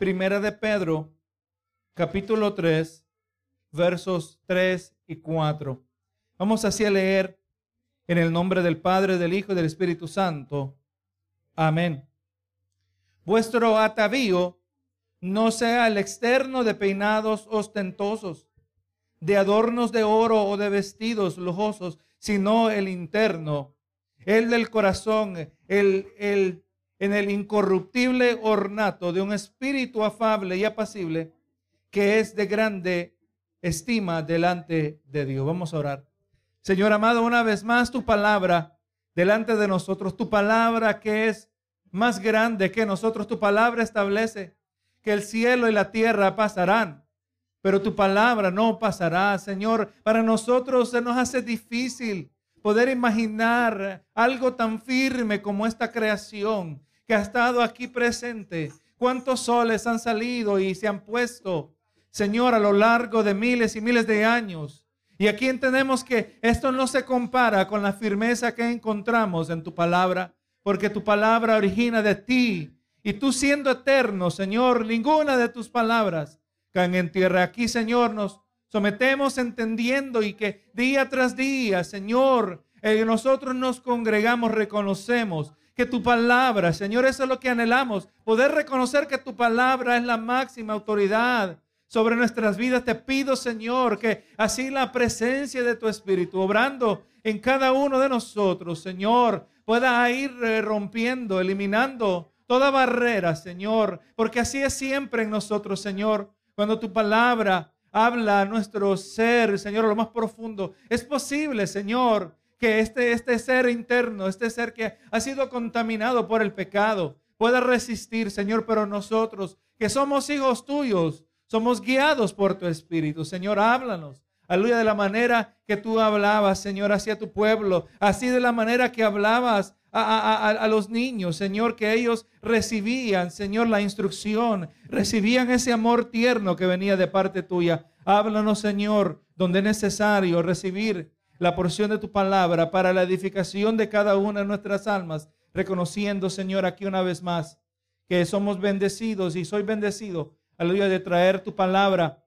Primera de Pedro, capítulo 3, versos 3 y 4. Vamos así a leer en el nombre del Padre, del Hijo y del Espíritu Santo. Amén. Vuestro atavío no sea el externo de peinados ostentosos, de adornos de oro o de vestidos lujosos, sino el interno, el del corazón, el, el en el incorruptible ornato de un espíritu afable y apacible que es de grande estima delante de Dios. Vamos a orar. Señor amado, una vez más tu palabra delante de nosotros, tu palabra que es más grande que nosotros, tu palabra establece que el cielo y la tierra pasarán, pero tu palabra no pasará, Señor. Para nosotros se nos hace difícil poder imaginar algo tan firme como esta creación que ha estado aquí presente. ¿Cuántos soles han salido y se han puesto, Señor, a lo largo de miles y miles de años? Y aquí entendemos que esto no se compara con la firmeza que encontramos en tu palabra, porque tu palabra origina de ti. Y tú siendo eterno, Señor, ninguna de tus palabras caen en tierra. Aquí, Señor, nos sometemos entendiendo y que día tras día, Señor, eh, nosotros nos congregamos, reconocemos que tu palabra, Señor, eso es lo que anhelamos, poder reconocer que tu palabra es la máxima autoridad sobre nuestras vidas. Te pido, Señor, que así la presencia de tu Espíritu, obrando en cada uno de nosotros, Señor, pueda ir eh, rompiendo, eliminando toda barrera, Señor, porque así es siempre en nosotros, Señor. Cuando tu palabra habla a nuestro ser, Señor, lo más profundo, es posible, Señor, que este, este ser interno, este ser que ha sido contaminado por el pecado, pueda resistir, Señor, pero nosotros, que somos hijos tuyos, somos guiados por tu Espíritu. Señor, háblanos. Aleluya, de la manera que tú hablabas, Señor, hacia tu pueblo. Así de la manera que hablabas a, los niños, Señor, que ellos recibían, Señor, la instrucción, recibían ese amor tierno que venía de parte tuya. Háblanos, Señor, donde es necesario recibir la porción de tu palabra para la edificación de cada una de nuestras almas, reconociendo, Señor, aquí una vez más que somos bendecidos y soy bendecido aleluya, de traer tu palabra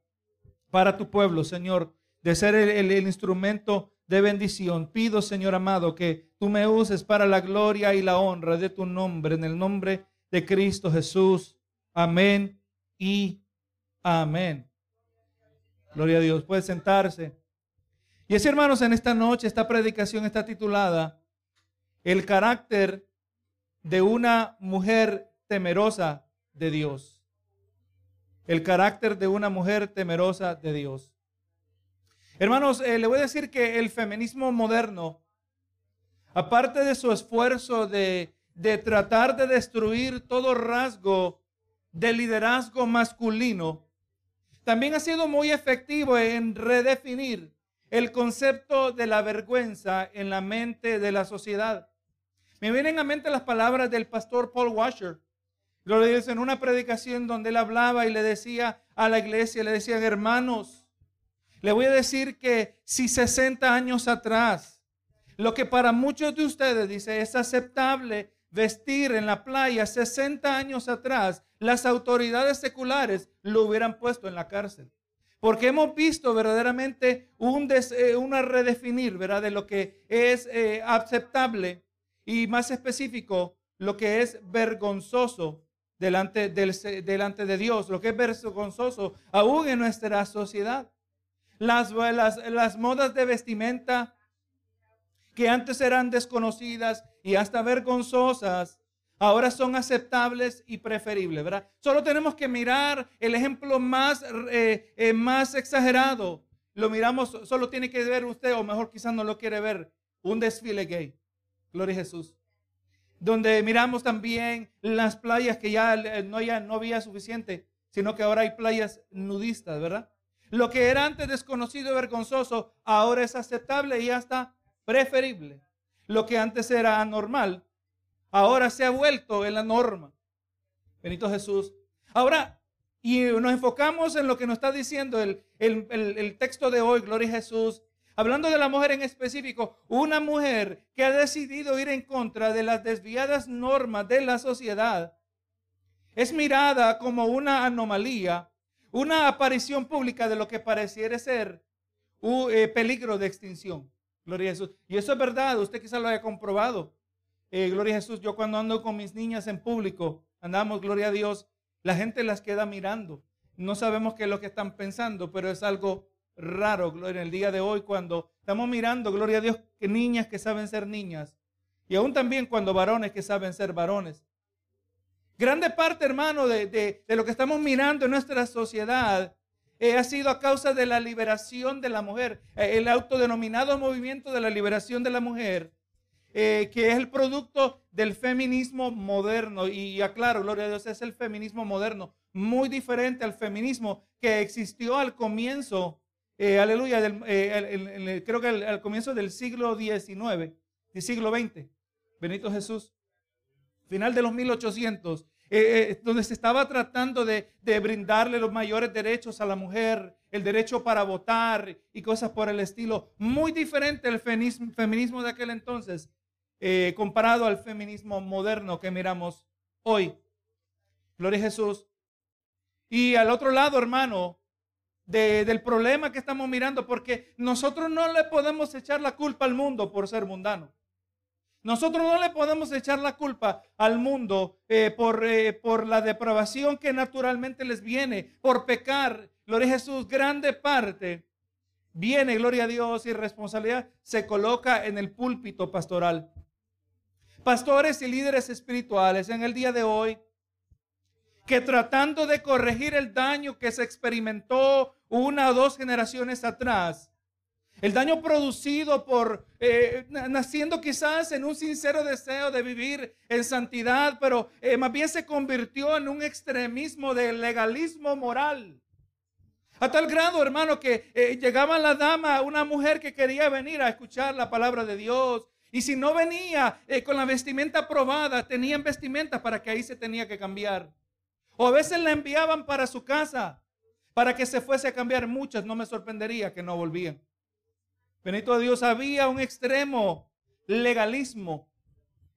para tu pueblo, Señor, de ser el, instrumento de bendición. Pido, Señor amado, que tú me uses para la gloria y la honra de tu nombre, en el nombre de Cristo Jesús. Amén y amén. Gloria a Dios. Puede sentarse. Y así, hermanos, en esta noche, esta predicación está titulada El carácter de una mujer temerosa de Dios el carácter de una mujer temerosa de Dios. Hermanos, eh, le voy a decir que el feminismo moderno, aparte de su esfuerzo de, de tratar de destruir todo rasgo de liderazgo masculino, también ha sido muy efectivo en redefinir el concepto de la vergüenza en la mente de la sociedad. Me vienen a mente las palabras del pastor Paul Washer, lo dice en una predicación donde él hablaba y le decía a la iglesia, le decían, hermanos, le voy a decir que si 60 años atrás, lo que para muchos de ustedes, dice, es aceptable vestir en la playa 60 años atrás, las autoridades seculares lo hubieran puesto en la cárcel. Porque hemos visto verdaderamente un eh, una redefinir, ¿verdad? De lo que es eh, aceptable y más específico, lo que es vergonzoso delante, del, delante de Dios, lo que es vergonzoso aún en nuestra sociedad. Las, las, las modas de vestimenta que antes eran desconocidas y hasta vergonzosas, ahora son aceptables y preferibles, ¿verdad? Solo tenemos que mirar el ejemplo más, eh, eh, más exagerado. Lo miramos, solo tiene que ver usted, o mejor quizás no lo quiere ver, un desfile gay. Gloria a Jesús donde miramos también las playas que ya no, ya no había suficiente, sino que ahora hay playas nudistas, ¿verdad? Lo que era antes desconocido y vergonzoso, ahora es aceptable y hasta preferible. Lo que antes era anormal, ahora se ha vuelto en la norma. Benito Jesús. Ahora, y nos enfocamos en lo que nos está diciendo el, el, el texto de hoy, Gloria a Jesús, Hablando de la mujer en específico, una mujer que ha decidido ir en contra de las desviadas normas de la sociedad. es mirada como una anomalía, una aparición pública de lo que pareciera ser un eh, peligro de extinción. Gloria a Jesús. Y eso es verdad, usted quizá lo haya comprobado. Eh, gloria a Jesús, yo cuando ando con mis niñas en público, andamos, gloria a Dios, la gente las queda mirando. No sabemos qué es lo que están pensando, pero es algo raro, gloria, en el día de hoy cuando estamos mirando, gloria a Dios, que niñas que saben ser niñas. Y aún también cuando varones que saben ser varones. Grande parte, hermano, de, lo que estamos mirando en nuestra sociedad eh, ha sido a causa de la liberación de la mujer, eh, el autodenominado movimiento de la liberación de la mujer, eh, que es el producto del feminismo moderno. Y aclaro, gloria a Dios, es el feminismo moderno, muy diferente al feminismo que existió al comienzo, aleluya, creo que al, comienzo del siglo XIX, del siglo XX, Benito Jesús final de los 1800, eh, eh, donde se estaba tratando de, brindarle los mayores derechos a la mujer, el derecho para votar y cosas por el estilo, muy diferente al feminismo, de aquel entonces, eh, comparado al feminismo moderno que miramos hoy. Gloria a Jesús. Y al otro lado, hermano, del problema que estamos mirando, porque nosotros no le podemos echar la culpa al mundo por ser mundano. Nosotros no le podemos echar la culpa al mundo eh, por, eh, por la depravación que naturalmente les viene, por pecar. Gloria a Jesús, grande parte viene, gloria a Dios, y responsabilidad se coloca en el púlpito pastoral. Pastores y líderes espirituales en el día de hoy, que tratando de corregir el daño que se experimentó una o dos generaciones atrás, el daño producido por eh, naciendo quizás en un sincero deseo de vivir en santidad, pero eh, más bien se convirtió en un extremismo de legalismo moral. A tal grado, hermano, que eh, llegaba la dama, una mujer que quería venir a escuchar la palabra de Dios. Y si no venía con la vestimenta aprobada, tenían vestimenta para que ahí se tenía que cambiar. O a veces la enviaban para su casa para que se fuese a cambiar. Muchas no me sorprendería que no volvían. Benito Dios, había un extremo legalismo,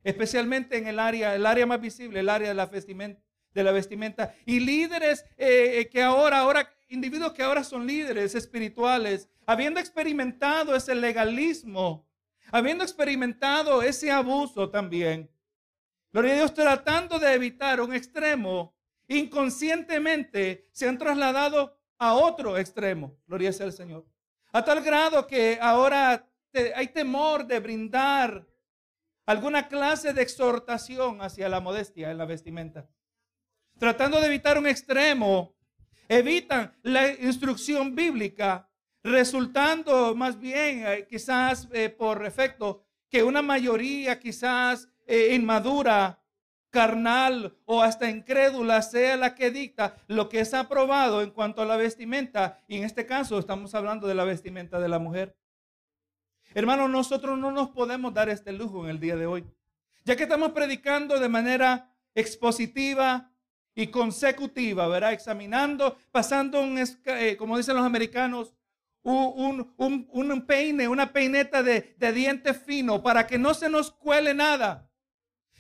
especialmente en el área, el área más visible, el área de la vestimenta. De la vestimenta. Y líderes eh, eh, que ahora, ahora, individuos que ahora son líderes espirituales, habiendo experimentado ese legalismo, habiendo experimentado ese abuso también. Gloria a Dios, tratando de evitar un extremo, inconscientemente se han trasladado a otro extremo. Gloria al Señor. A tal grado que ahora hay temor de brindar alguna clase de exhortación hacia la modestia en la vestimenta. Tratando de evitar un extremo, evitan la instrucción bíblica, resultando más bien eh, quizás eh, por efecto que una mayoría quizás eh, inmadura carnal o hasta incrédula sea la que dicta lo que es aprobado en cuanto a la vestimenta. Y en este caso estamos hablando de la vestimenta de la mujer. Hermanos, nosotros no nos podemos dar este lujo en el día de hoy. Ya que estamos predicando de manera expositiva y consecutiva, ¿verdad? Examinando, pasando un, como dicen los americanos, un, un, peine, una peineta de, de diente fino para que no se nos cuele nada.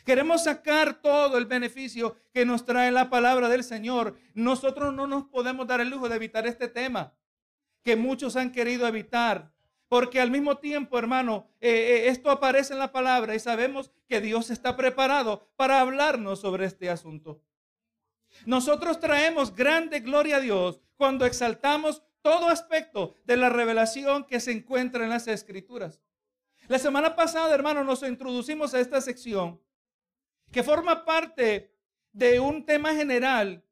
Queremos sacar todo el beneficio que nos trae la palabra del Señor. Nosotros no nos podemos dar el lujo de evitar este tema que muchos han querido evitar. Porque al mismo tiempo, hermano, eh, eh, esto aparece en la palabra y sabemos que Dios está preparado para hablarnos sobre este asunto. Nosotros traemos grande gloria a Dios cuando exaltamos todo aspecto de la revelación que se encuentra en las escrituras. La semana pasada, hermano, nos introducimos a esta sección que forma parte de un tema general,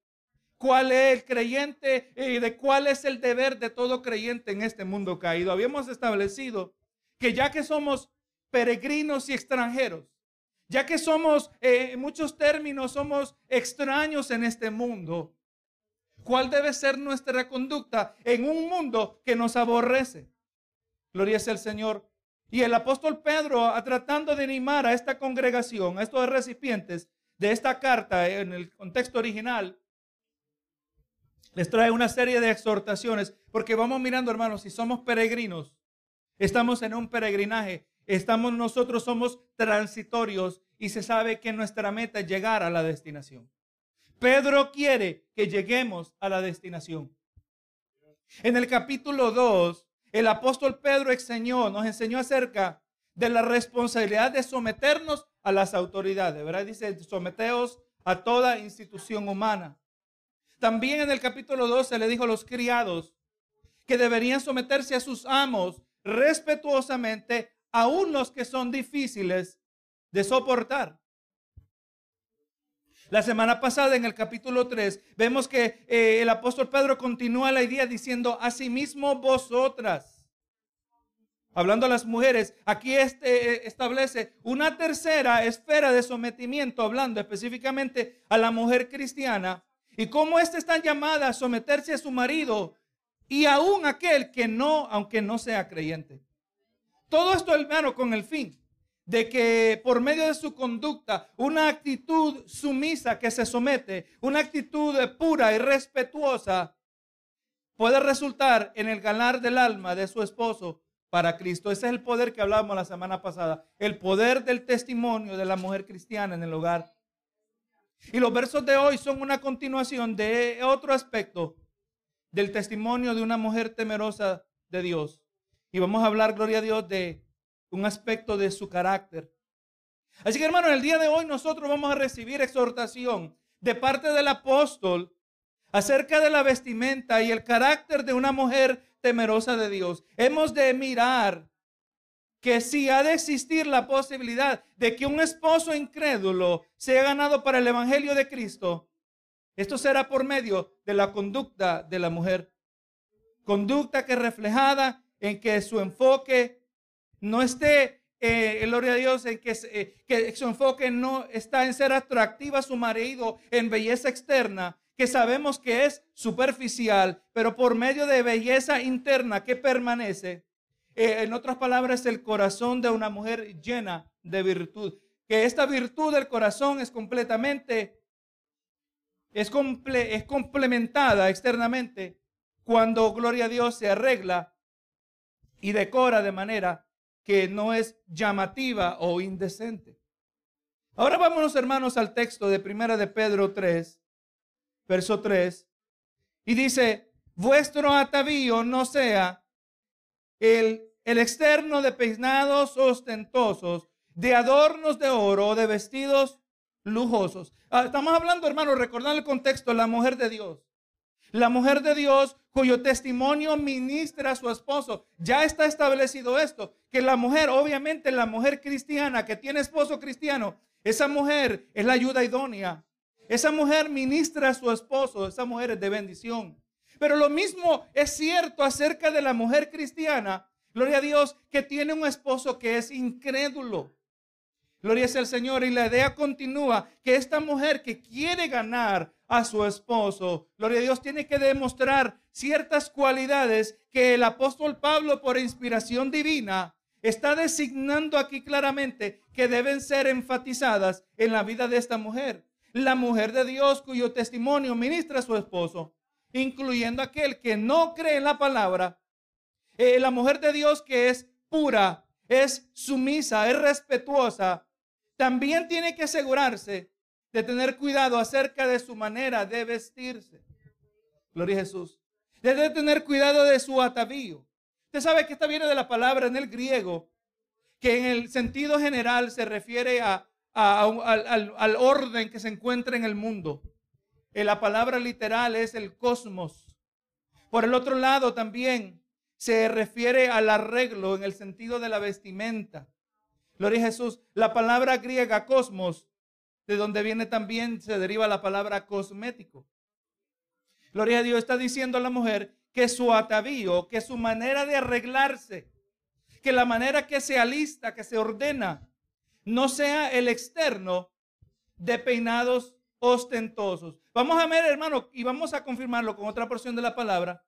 cuál es el creyente y de cuál es el deber de todo creyente en este mundo caído. Habíamos establecido que ya que somos peregrinos y extranjeros, ya que somos, eh, en muchos términos, somos extraños en este mundo, ¿cuál debe ser nuestra conducta en un mundo que nos aborrece? Gloria sea al Señor. Y el apóstol Pedro, tratando de animar a esta congregación, a estos recipientes de esta carta en el contexto original, les trae una serie de exhortaciones, porque vamos mirando, hermanos, si somos peregrinos, estamos en un peregrinaje, estamos nosotros somos transitorios y se sabe que nuestra meta es llegar a la destinación. Pedro quiere que lleguemos a la destinación. En el capítulo 2, el apóstol Pedro enseñó, nos enseñó acerca de la responsabilidad de someternos a las autoridades, ¿verdad? Dice, someteos a toda institución humana. También en el capítulo 12 le dijo a los criados que deberían someterse a sus amos respetuosamente, aun los que son difíciles de soportar. La semana pasada en el capítulo 3 vemos que eh, el apóstol Pedro continúa la idea diciendo, asimismo vosotras, hablando a las mujeres, aquí este, eh, establece una tercera esfera de sometimiento, hablando específicamente a la mujer cristiana y cómo ésta está llamada a someterse a su marido y aún aquel que no, aunque no sea creyente. Todo esto, hermano, con el fin de que por medio de su conducta, una actitud sumisa que se somete, una actitud pura y respetuosa, puede resultar en el ganar del alma de su esposo para Cristo. Ese es el poder que hablábamos la semana pasada, el poder del testimonio de la mujer cristiana en el hogar. Y los versos de hoy son una continuación de otro aspecto del testimonio de una mujer temerosa de Dios. Y vamos a hablar, gloria a Dios, de un aspecto de su carácter. Así que hermano, el día de hoy nosotros vamos a recibir exhortación de parte del apóstol acerca de la vestimenta y el carácter de una mujer temerosa de Dios. Hemos de mirar que si ha de existir la posibilidad de que un esposo incrédulo sea ganado para el Evangelio de Cristo, esto será por medio de la conducta de la mujer. Conducta que reflejada en que su enfoque no esté, eh, gloria a Dios, en que, eh, que su enfoque no está en ser atractiva a su marido en belleza externa, que sabemos que es superficial, pero por medio de belleza interna que permanece. Eh, en otras palabras, el corazón de una mujer llena de virtud. Que esta virtud del corazón es completamente, es, comple, es complementada externamente cuando, gloria a Dios, se arregla y decora de manera que no es llamativa o indecente. Ahora vámonos, hermanos, al texto de Primera de Pedro 3, verso 3, y dice, vuestro atavío no sea el, el externo de peinados ostentosos, de adornos de oro o de vestidos lujosos. Ah, estamos hablando, hermanos, recordando el contexto, la mujer de Dios. La mujer de Dios cuyo testimonio ministra a su esposo. Ya está establecido esto, que la mujer, obviamente la mujer cristiana que tiene esposo cristiano, esa mujer es la ayuda idónea. Esa mujer ministra a su esposo, esa mujer es de bendición. Pero lo mismo es cierto acerca de la mujer cristiana, gloria a Dios, que tiene un esposo que es incrédulo. Gloria sea al Señor. Y la idea continúa que esta mujer que quiere ganar a su esposo, gloria a Dios, tiene que demostrar ciertas cualidades que el apóstol Pablo, por inspiración divina, está designando aquí claramente que deben ser enfatizadas en la vida de esta mujer. La mujer de Dios cuyo testimonio ministra a su esposo, incluyendo aquel que no cree en la palabra. Eh, la mujer de Dios que es pura, es sumisa, es respetuosa, también tiene que asegurarse de tener cuidado acerca de su manera de vestirse. Gloria a Jesús. Debe tener cuidado de su atavío. Usted sabe que esta viene de la palabra en el griego, que en el sentido general se refiere a, al, al, orden que se encuentra en el mundo. Eh, la palabra literal es el cosmos. Por el otro lado también se refiere al arreglo en el sentido de la vestimenta. Gloria a Jesús. La palabra griega cosmos, de donde viene también, se deriva la palabra cosmético. Gloria a Dios está diciendo a la mujer que su atavío, que su manera de arreglarse, que la manera que se alista, que se ordena, no sea el externo de peinados ostentosos. Vamos a ver, hermano, y vamos a confirmarlo con otra porción de la palabra,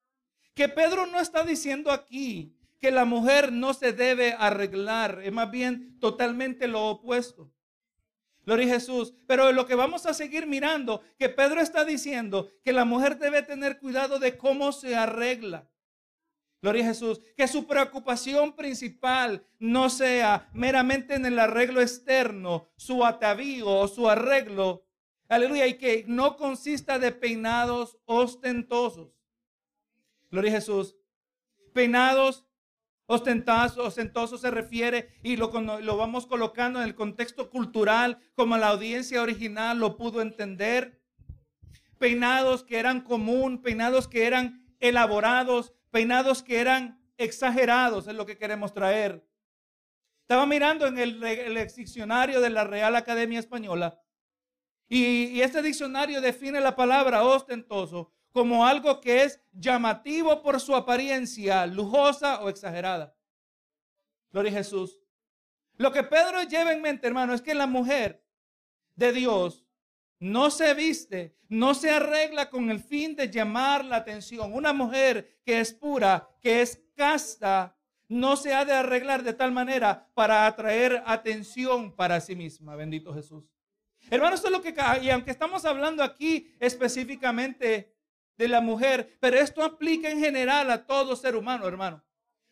que Pedro no está diciendo aquí que la mujer no se debe arreglar, es más bien totalmente lo opuesto. Gloria a Jesús. Pero lo que vamos a seguir mirando, que Pedro está diciendo que la mujer debe tener cuidado de cómo se arregla. Gloria a Jesús. Que su preocupación principal no sea meramente en el arreglo externo, su atavío o su arreglo Aleluya. Y que no consista de peinados ostentosos. Gloria a Jesús. Peinados ostentosos se refiere y lo, vamos colocando en el contexto cultural como la audiencia original lo pudo entender. Peinados que eran común, peinados que eran elaborados, peinados que eran exagerados, es lo que queremos traer. Estaba mirando en el diccionario de la Real Academia Española y, este diccionario define la palabra ostentoso como algo que es llamativo por su apariencia, lujosa o exagerada. Gloria a Jesús. Lo que Pedro lleva en mente, hermano, es que la mujer de Dios no se viste, no se arregla con el fin de llamar la atención. Una mujer que es pura, que es casta, no se ha de arreglar de tal manera para atraer atención para sí misma. Bendito Jesús. Hermano, esto es lo que, y aunque estamos hablando aquí específicamente de la mujer, pero esto aplica en general a todo ser humano, hermano.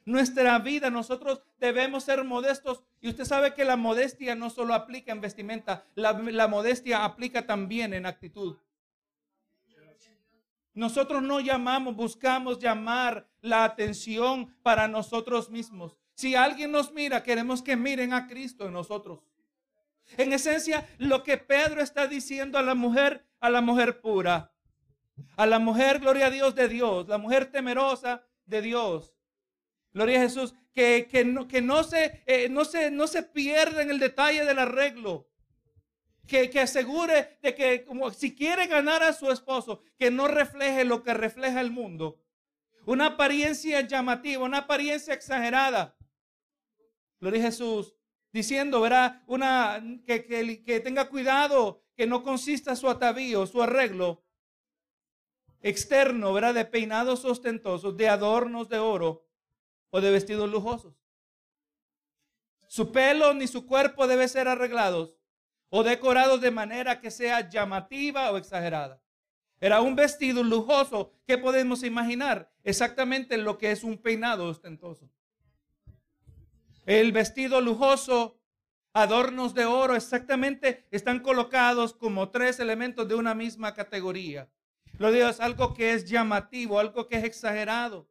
Nuestra vida, nosotros debemos ser modestos. Y usted sabe que la modestia no solo aplica en vestimenta, la, modestia aplica también en actitud. Nosotros no llamamos, buscamos llamar la atención para nosotros mismos. Si alguien nos mira, queremos que miren a Cristo en nosotros. En esencia, lo que Pedro está diciendo a la mujer, a la mujer pura, a la mujer, gloria a Dios de Dios, la mujer temerosa de Dios. Gloria a Jesús, que, que, no, que no, se, eh, no, se, no se pierda en el detalle del arreglo. Que, que, asegure de que como si quiere ganar a su esposo, que no refleje lo que refleja el mundo. Una apariencia llamativa, una apariencia exagerada. Gloria a Jesús diciendo, verá, una, que, que, tenga cuidado, que no consista su atavío, su arreglo externo, verá, de peinados ostentosos, de adornos de oro o de vestidos lujosos. Su pelo ni su cuerpo debe ser arreglados o decorados de manera que sea llamativa o exagerada. Era un vestido lujoso. ¿Qué podemos imaginar? Exactamente lo que es un peinado ostentoso. El vestido lujoso, adornos de oro, exactamente están colocados como tres elementos de una misma categoría. Lo digo, es algo que es llamativo, algo que es exagerado.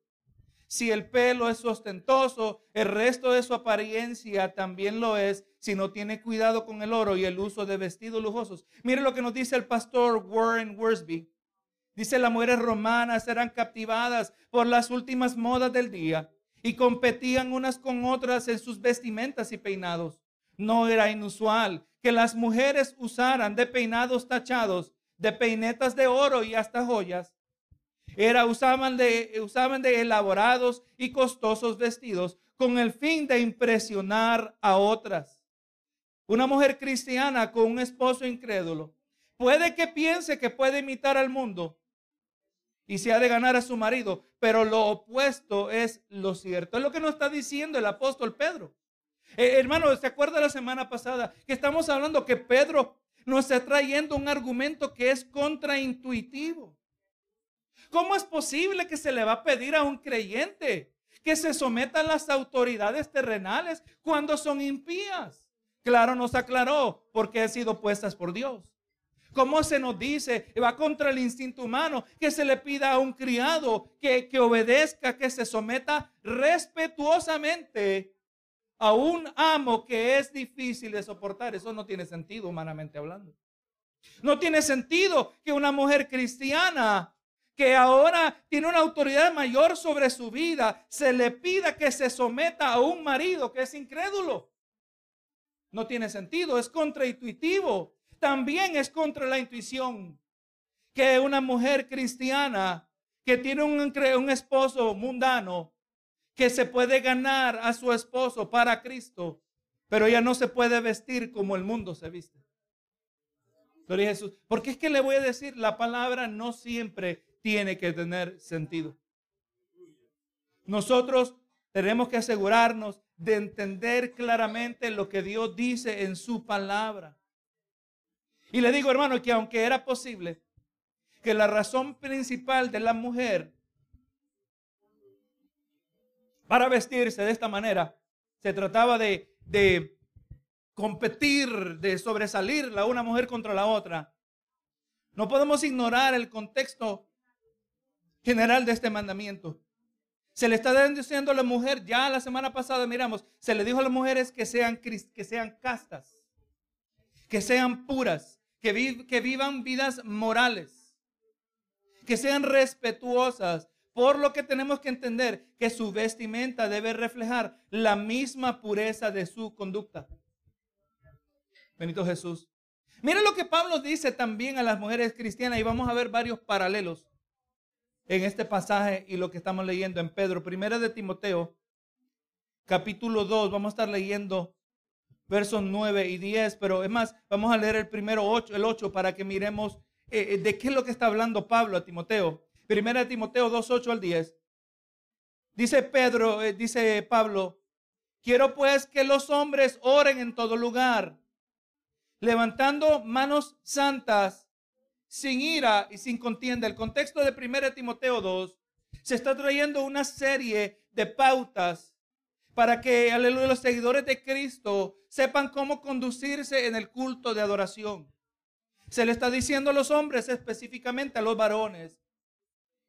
Si el pelo es ostentoso, el resto de su apariencia también lo es si no tiene cuidado con el oro y el uso de vestidos lujosos. Mire lo que nos dice el pastor Warren Worsby. Dice, las mujeres romanas serán captivadas por las últimas modas del día y competían unas con otras en sus vestimentas y peinados. No era inusual que las mujeres usaran de peinados tachados, de peinetas de oro y hasta joyas. Era, usaban, de, usaban de elaborados y costosos vestidos con el fin de impresionar a otras. Una mujer cristiana con un esposo incrédulo puede que piense que puede imitar al mundo, y se ha de ganar a su marido, pero lo opuesto es lo cierto. Es lo que nos está diciendo el apóstol Pedro. Eh, hermano, ¿se acuerda la semana pasada que estamos hablando que Pedro nos está trayendo un argumento que es contraintuitivo? ¿Cómo es posible que se le va a pedir a un creyente que se someta a las autoridades terrenales cuando son impías? Claro, nos aclaró porque han sido puestas por Dios. ¿Cómo se nos dice? Va contra el instinto humano que se le pida a un criado que, que obedezca, que se someta respetuosamente a un amo que es difícil de soportar. Eso no tiene sentido humanamente hablando. No tiene sentido que una mujer cristiana que ahora tiene una autoridad mayor sobre su vida, se le pida que se someta a un marido que es incrédulo. No tiene sentido, es contraintuitivo también es contra la intuición que una mujer cristiana que tiene un, un esposo mundano, que se puede ganar a su esposo para Cristo, pero ella no se puede vestir como el mundo se viste. Gloria Jesús. Porque es que le voy a decir, la palabra no siempre tiene que tener sentido. Nosotros tenemos que asegurarnos de entender claramente lo que Dios dice en su palabra. Y le digo, hermano, que aunque era posible que la razón principal de la mujer para vestirse de esta manera se trataba de, de competir, de sobresalir la una mujer contra la otra, No podemos ignorar el contexto general de este mandamiento. Se le está diciendo a la mujer, ya la semana pasada miramos, se le dijo a las mujeres que sean, que sean castas, que sean puras, que, que vivan vidas morales, que sean respetuosas. Por lo que tenemos que entender que su vestimenta debe reflejar la misma pureza de su conducta. Benito Jesús. Mira lo que Pablo dice también a las mujeres cristianas y vamos a ver varios paralelos en este pasaje y lo que estamos leyendo en Pedro. Primera de Timoteo, capítulo 2, vamos a estar leyendo versos 9 y 10, pero es más, vamos a leer el primero 8, el 8 para que miremos eh, eh, de qué es lo que está hablando Pablo a Timoteo. Primera de Timoteo 2, 8 al 10. Dice Pedro, eh, dice Pablo, quiero pues que los hombres oren en todo lugar, levantando manos santas sin ira y sin contienda. El contexto de 1 Timoteo 2 se está trayendo una serie de pautas para que aleluya, los seguidores de Cristo sepan cómo conducirse en el culto de adoración. Se le está diciendo a los hombres, específicamente a los varones,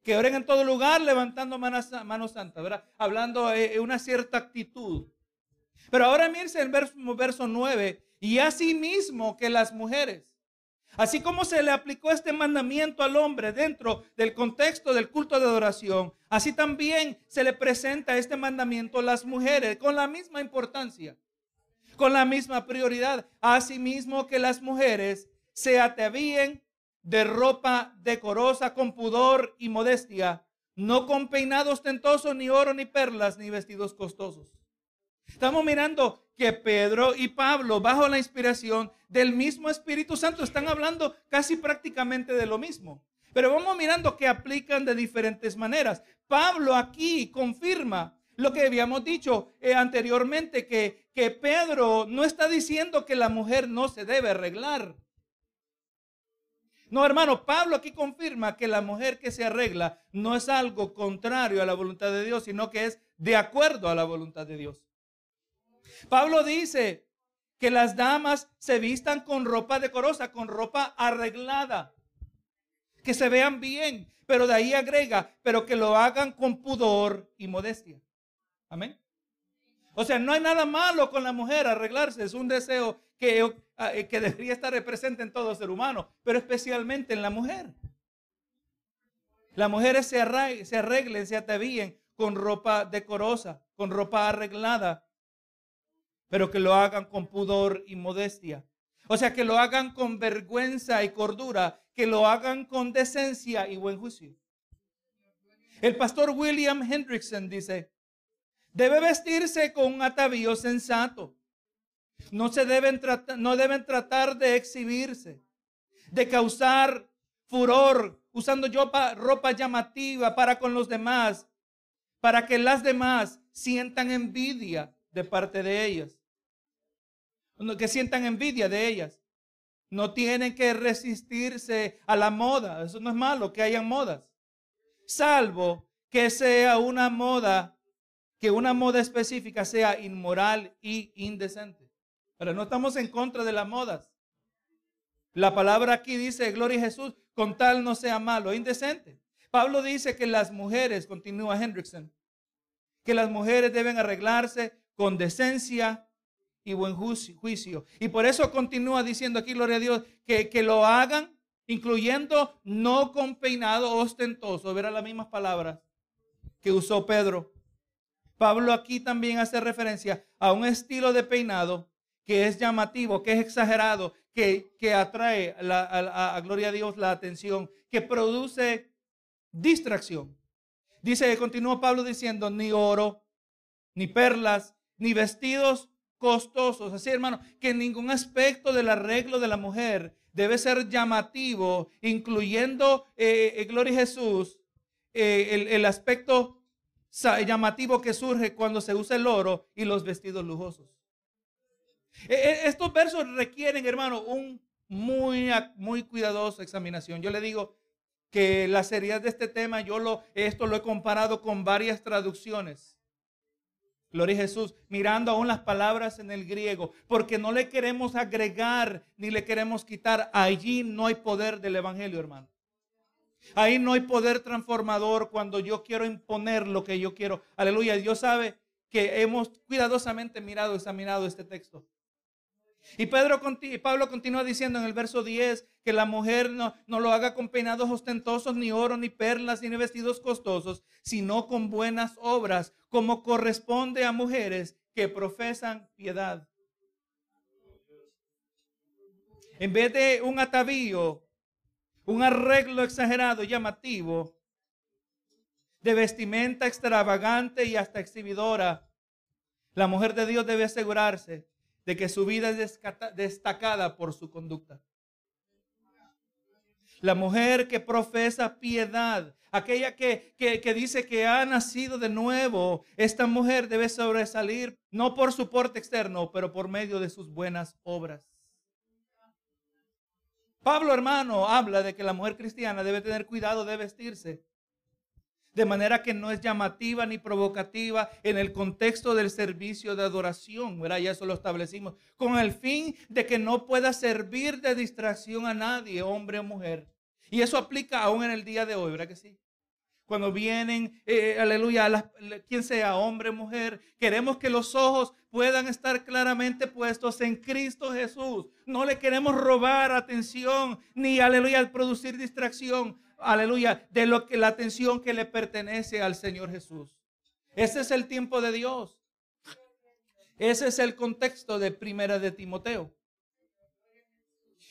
que oren en todo lugar levantando manos, manos santas, ¿verdad? Hablando de una cierta actitud. Pero ahora miren el verso, verso 9, y así mismo que las mujeres Así como se le aplicó este mandamiento al hombre dentro del contexto del culto de adoración, así también se le presenta este mandamiento a las mujeres con la misma importancia, con la misma prioridad. Asimismo que las mujeres se atavíen de ropa decorosa, con pudor y modestia, no con peinados ostentosos, ni oro, ni perlas, ni vestidos costosos. Estamos mirando que Pedro y Pablo, bajo la inspiración del mismo Espíritu Santo, están hablando casi prácticamente de lo mismo. Pero vamos mirando que aplican de diferentes maneras. Pablo aquí confirma lo que habíamos dicho eh, anteriormente, que, que Pedro no está diciendo que la mujer no se debe arreglar. No, hermano, Pablo aquí confirma que la mujer que se arregla no es algo contrario a la voluntad de Dios, sino que es de acuerdo a la voluntad de Dios. Pablo dice que las damas se vistan con ropa decorosa, con ropa arreglada, que se vean bien, pero de ahí agrega, pero que lo hagan con pudor y modestia. Amén. O sea, no hay nada malo con la mujer arreglarse, es un deseo que, que debería estar presente en todo ser humano, pero especialmente en la mujer. Las mujeres se se, arreglen, se atavíen con ropa decorosa, con ropa arreglada, pero que lo hagan con pudor y modestia. O sea, que lo hagan con vergüenza y cordura, que lo hagan con decencia y buen juicio. El pastor William Hendrickson dice, debe vestirse con un atavío sensato. No, se deben no deben tratar de exhibirse, de causar furor, usando ropa llamativa para con los demás, para que las demás sientan envidia de parte de ellas que sientan envidia de ellas. No tienen que resistirse a la moda. Eso no es malo que hayan modas. Salvo que sea una moda, que una moda específica sea inmoral y indecente. No estamos en contra de las modas. La palabra aquí dice, gloria a Jesús, con tal no sea malo, indecente. Pablo dice que las mujeres, continúa Hendrickson, que las mujeres deben arreglarse con decencia, y buen juicio. Y por eso continúa diciendo aquí, gloria a Dios, que, que lo hagan, incluyendo no con peinado ostentoso. Verá las mismas palabras que usó Pedro. Pablo aquí también hace referencia a un estilo de peinado que es llamativo, que es exagerado, que, que atrae a, a, gloria a Dios la atención, que produce distracción. Dice, continúa Pablo diciendo, ni oro, ni perlas, ni vestidos costosos. Así, hermano, que ningún aspecto del arreglo de la mujer debe ser llamativo, incluyendo, eh, eh, Gloria a Jesús, eh, el, el, aspecto llamativo que surge cuando se usa el oro y los vestidos lujosos. Estos versos requieren, hermano, un muy, muy cuidadoso examinación. Yo le digo que la seriedad de este tema, yo lo, esto lo he comparado con varias traducciones Gloria a Jesús, mirando aún las palabras en el griego, porque no le queremos agregar ni le queremos quitar. Allí no hay poder del Evangelio, hermano. Ahí no hay poder transformador cuando yo quiero imponer lo que yo quiero. Aleluya. Dios sabe que hemos cuidadosamente mirado, examinado este texto. Y Pedro, Pablo continúa diciendo en el verso 10 que la mujer no, no, lo haga con peinados ostentosos, ni oro, ni perlas, ni vestidos costosos, sino con buenas obras, como corresponde a mujeres que profesan piedad. En vez de un atavío, un arreglo exagerado, llamativo, de vestimenta extravagante y hasta exhibidora, la mujer de Dios debe asegurarse de que su vida es destacada por su conducta. La mujer que profesa piedad, aquella que, que, dice que ha nacido de nuevo, esta mujer debe sobresalir no por su porte externo, pero por medio de sus buenas obras. Pablo hermano habla de que la mujer cristiana debe tener cuidado de vestirse de manera que no es llamativa ni provocativa en el contexto del servicio de adoración, ¿verdad? Ya eso lo establecimos, con el fin de que no pueda servir de distracción a nadie, hombre o mujer. Y eso aplica aún en el día de hoy, ¿verdad que sí? Cuando vienen, eh, aleluya, quien sea hombre o mujer, queremos que los ojos puedan estar claramente puestos en Cristo Jesús. No le queremos robar atención ni, aleluya, producir distracción aleluya, de lo que la atención que le pertenece al Señor Jesús. Ese es el tiempo de Dios. Ese es el contexto de Primera de Timoteo.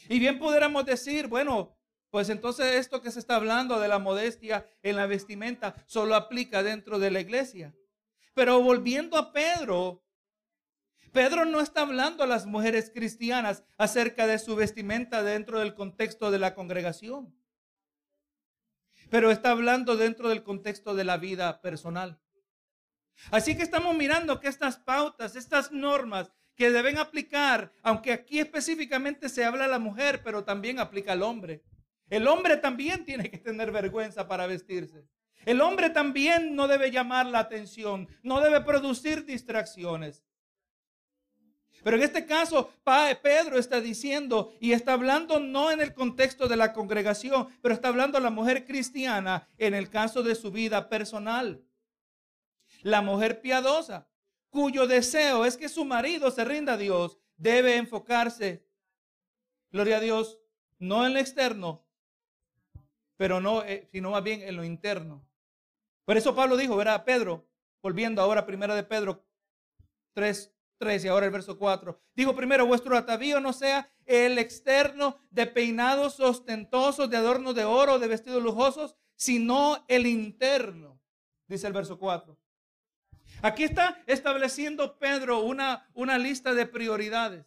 Y bien pudiéramos decir, bueno, pues entonces esto que se está hablando de la modestia en la vestimenta solo aplica dentro de la iglesia. Pero volviendo a Pedro, Pedro no está hablando a las mujeres cristianas acerca de su vestimenta dentro del contexto de la congregación pero está hablando dentro del contexto de la vida personal. Así que estamos mirando que estas pautas, estas normas que deben aplicar, aunque aquí específicamente se habla a la mujer, pero también aplica al hombre. El hombre también tiene que tener vergüenza para vestirse. El hombre también no debe llamar la atención, no debe producir distracciones. Pero en este caso, Pedro está diciendo y está hablando no en el contexto de la congregación, pero está hablando a la mujer cristiana en el caso de su vida personal. La mujer piadosa, cuyo deseo es que su marido se rinda a Dios, debe enfocarse, gloria a Dios, no en lo externo, pero no, eh, sino más bien en lo interno. Por eso Pablo dijo, verá, Pedro, volviendo ahora primero de Pedro 3, y ahora el verso 4. Digo primero, vuestro atavío no sea el externo de peinados ostentosos, de adornos de oro, de vestidos lujosos, sino el interno, dice el verso 4. Aquí está estableciendo Pedro una, una lista de prioridades.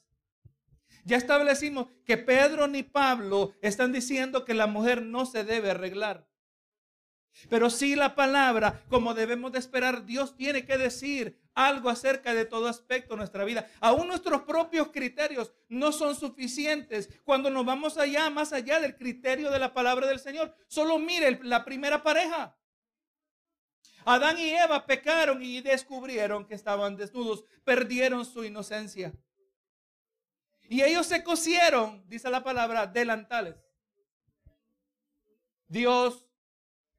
Ya establecimos que Pedro ni Pablo están diciendo que la mujer no se debe arreglar. Pero sí la palabra, como debemos de esperar, Dios tiene que decir algo acerca de todo aspecto de nuestra vida. Aún nuestros propios criterios no son suficientes cuando nos vamos allá, más allá del criterio de la palabra del Señor. Solo mire la primera pareja. Adán y Eva pecaron y descubrieron que estaban desnudos, perdieron su inocencia. Y ellos se cosieron, dice la palabra, delantales. Dios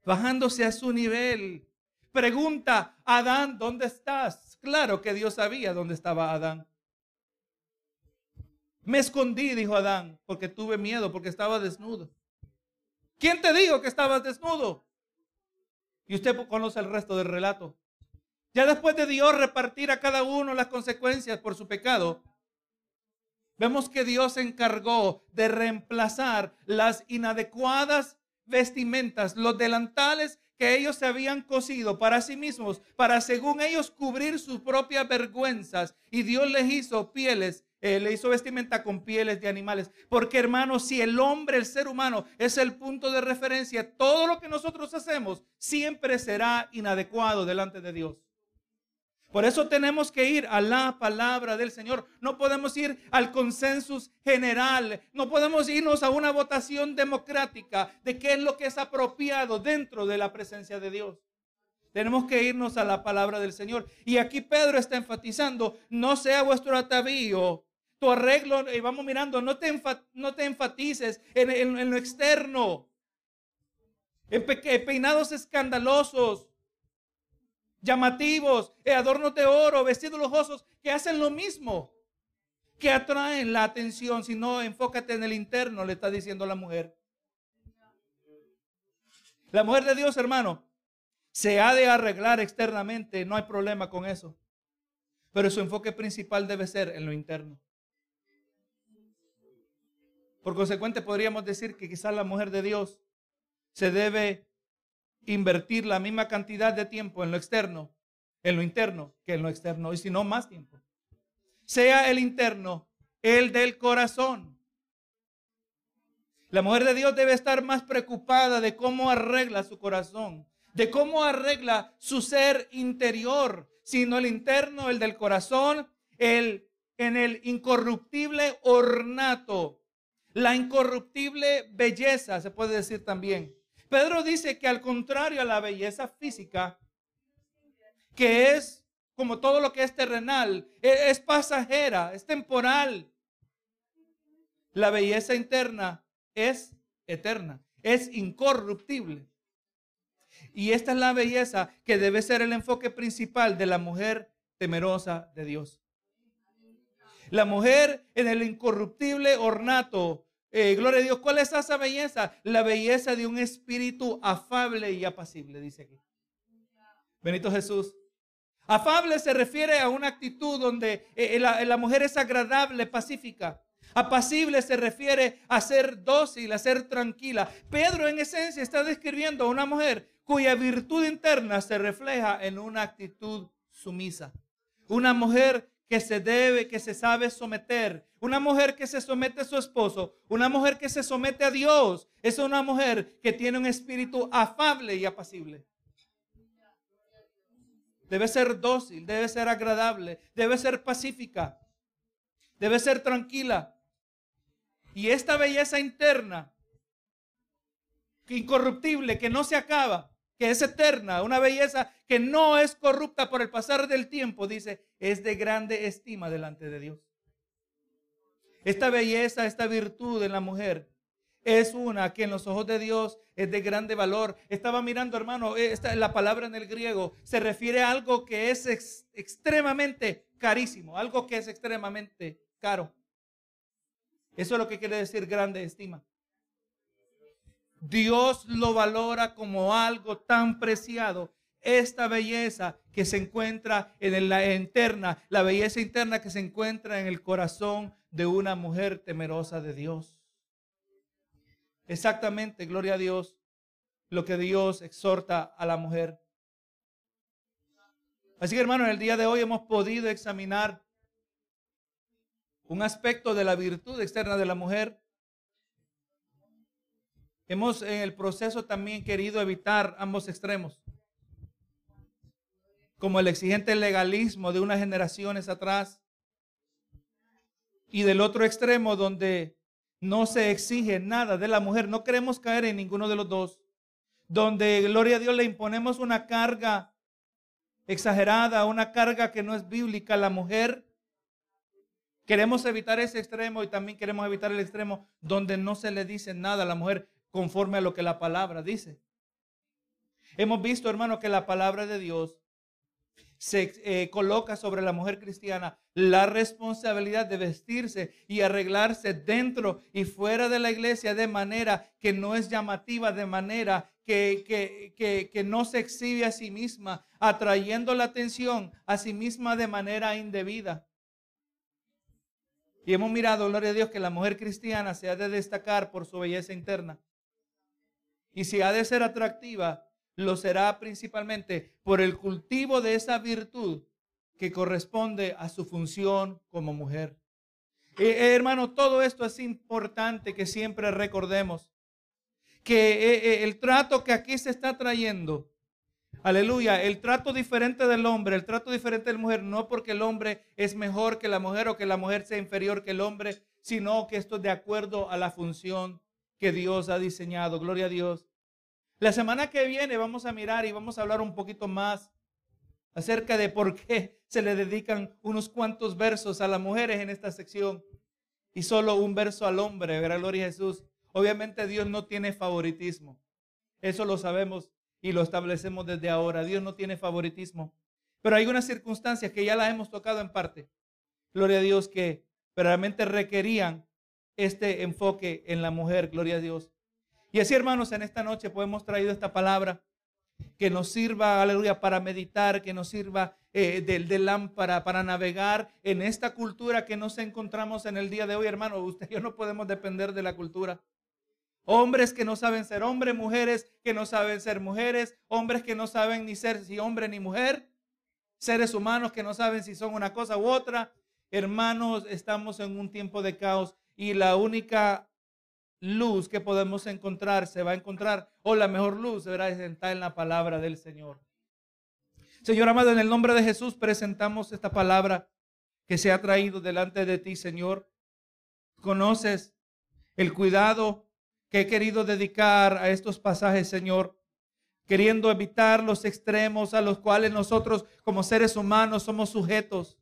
bajándose a su nivel. Pregunta, Adán, ¿dónde estás? Claro que Dios sabía dónde estaba Adán. Me escondí, dijo Adán, porque tuve miedo, porque estaba desnudo. ¿Quién te dijo que estabas desnudo? Y usted conoce el resto del relato. Ya después de Dios repartir a cada uno las consecuencias por su pecado, vemos que Dios se encargó de reemplazar las inadecuadas vestimentas, los delantales que ellos se habían cosido para sí mismos, para según ellos cubrir sus propias vergüenzas. Y Dios les hizo pieles, eh, le hizo vestimenta con pieles de animales. Porque hermanos, si el hombre, el ser humano, es el punto de referencia, todo lo que nosotros hacemos siempre será inadecuado delante de Dios. Por eso tenemos que ir a la palabra del Señor. No podemos ir al consenso general. No podemos irnos a una votación democrática de qué es lo que es apropiado dentro de la presencia de Dios. Tenemos que irnos a la palabra del Señor. Y aquí Pedro está enfatizando, no sea vuestro atavío, tu arreglo, y vamos mirando, no te, no te enfatices en, lo externo, en peinados escandalosos, llamativos, adornos de oro, vestidos lujosos, que hacen lo mismo, que atraen la atención, sino enfócate en el interno, le está diciendo la mujer. La mujer de Dios, hermano, se ha de arreglar externamente, no hay problema con eso. Pero su enfoque principal debe ser en lo interno. Por consecuente, podríamos decir que quizás la mujer de Dios se debe invertir la misma cantidad de tiempo en lo externo, en lo interno, que en lo externo, y si no, más tiempo. Sea el interno, el del corazón. La mujer de Dios debe estar más preocupada de cómo arregla su corazón, de cómo arregla su ser interior, sino el interno, el del corazón, el en el incorruptible ornato, la incorruptible belleza, se puede decir también. Pedro dice que al contrario a la belleza física, que es como todo lo que es terrenal, e, es pasajera, es temporal. La belleza interna es eterna, es incorruptible. Y esta es la belleza que debe ser el enfoque principal de la mujer temerosa de Dios. La mujer en el incorruptible ornato. Eh, gloria a Dios. ¿Cuál es esa belleza? La belleza de un espíritu afable y apacible, dice aquí. Benito Jesús. Afable se refiere a una actitud donde eh, la mujer es agradable, pacífica. Apacible se refiere a ser dócil, a ser tranquila. Pedro en esencia está describiendo a una mujer cuya virtud interna se refleja en una actitud sumisa. Una mujer que se debe, que se sabe someter. Una mujer que se somete a su esposo. Una mujer que se somete a Dios. Es una mujer que tiene un espíritu afable y apacible. Debe ser dócil, debe ser agradable, debe ser pacífica, debe ser tranquila. Y esta belleza interna, incorruptible, que no se acaba, que es eterna, una belleza que no es corrupta por el pasar del tiempo, dice, es de grande estima delante de Dios. Esta belleza, esta virtud en la mujer es una que en los ojos de Dios es de grande valor. Estaba mirando, hermano, esta, la palabra en el griego se refiere a algo que es extremadamente carísimo, algo que es extremadamente caro. Eso es lo que quiere decir grande estima. Dios lo valora como algo tan preciado. Esta belleza que se encuentra en la interna, la belleza interna que se encuentra en el corazón de una mujer temerosa de Dios. Exactamente, gloria a Dios, lo que Dios exhorta a la mujer. Así que hermano, en el día de hoy hemos podido examinar un aspecto de la virtud externa de la mujer. Hemos en el proceso también querido evitar ambos extremos, como el exigente legalismo de unas generaciones atrás y del otro extremo donde no se exige nada de la mujer. No queremos caer en ninguno de los dos, donde, gloria a Dios, le imponemos una carga exagerada, una carga que no es bíblica a la mujer Queremos evitar ese extremo y también queremos evitar el extremo donde no se le dice nada a la mujer conforme a lo que la palabra dice. Hemos visto, hermano, que la palabra de Dios se eh, coloca sobre la mujer cristiana la responsabilidad de vestirse y arreglarse dentro y fuera de la iglesia de manera que no es llamativa, de manera que, que, que no se exhibe a sí misma, atrayendo la atención a sí misma de manera indebida. Y hemos mirado, gloria a Dios, que la mujer cristiana se ha de destacar por su belleza interna. Y si ha de ser atractiva, lo será principalmente por el cultivo de esa virtud que corresponde a su función como mujer. Eh, eh, hermano, todo esto es importante que siempre recordemos que eh, el trato que aquí se está trayendo Aleluya, el trato diferente del hombre, el trato diferente de la mujer, no porque el hombre es mejor que la mujer o que la mujer sea inferior que el hombre, sino que esto es de acuerdo a la función que Dios ha diseñado. Gloria a Dios. La semana que viene vamos a mirar y vamos a hablar un poquito más acerca de por qué se le dedican unos cuantos versos a las mujeres en esta sección y solo un verso al hombre, verá gloria a Jesús. Obviamente Dios no tiene favoritismo. Eso lo sabemos y lo establecemos desde ahora. Dios no tiene favoritismo. Pero hay unas circunstancias que ya las hemos tocado en parte. Gloria a Dios que realmente requerían este enfoque en la mujer. Gloria a Dios. Y así, hermanos, en esta noche podemos traído esta palabra que nos sirva, aleluya, para meditar, que nos sirva eh, de, lámpara para navegar en esta cultura que nos encontramos en el día de hoy, hermano. Usted y yo no podemos depender de la cultura. Hombres que no saben ser hombres, mujeres que no saben ser mujeres, hombres que no saben ni ser si hombre ni mujer, seres humanos que no saben si son una cosa u otra. Hermanos, estamos en un tiempo de caos y la única luz que podemos encontrar se va a encontrar, o la mejor luz se verá sentada en la palabra del Señor. Señor amado, en el nombre de Jesús presentamos esta palabra que se ha traído delante de ti, Señor. Conoces el cuidado que he querido dedicar a estos pasajes, Señor, queriendo evitar los extremos a los cuales nosotros como seres humanos somos sujetos,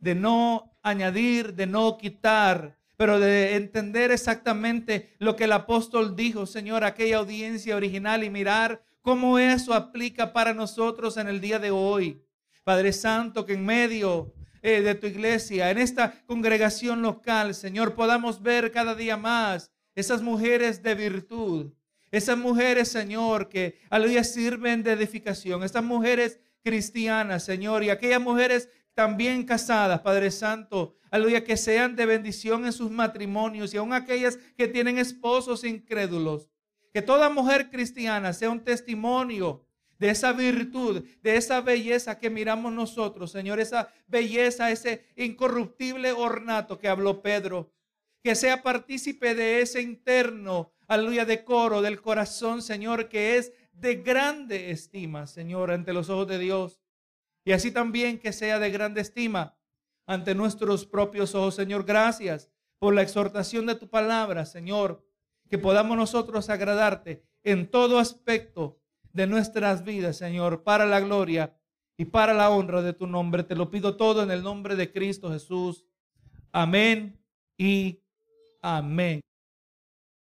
de no añadir, de no quitar, pero de entender exactamente lo que el apóstol dijo, Señor, aquella audiencia original y mirar cómo eso aplica para nosotros en el día de hoy. Padre Santo, que en medio eh, de tu iglesia, en esta congregación local, Señor, podamos ver cada día más esas mujeres de virtud, esas mujeres, Señor, que aleluya sirven de edificación, estas mujeres cristianas, Señor, y aquellas mujeres también casadas, Padre Santo, aleluya, que sean de bendición en sus matrimonios y aún aquellas que tienen esposos incrédulos. Que toda mujer cristiana sea un testimonio de esa virtud, de esa belleza que miramos nosotros, Señor, esa belleza, ese incorruptible ornato que habló Pedro. Que sea partícipe de ese interno, aleluya, decoro del corazón, Señor, que es de grande estima, Señor, ante los ojos de Dios. Y así también que sea de grande estima ante nuestros propios ojos. Señor, gracias por la exhortación de tu palabra, Señor, que podamos nosotros agradarte en todo aspecto de nuestras vidas, Señor, para la gloria y para la honra de tu nombre. Te lo pido todo en el nombre de Cristo Jesús. Amén y amén.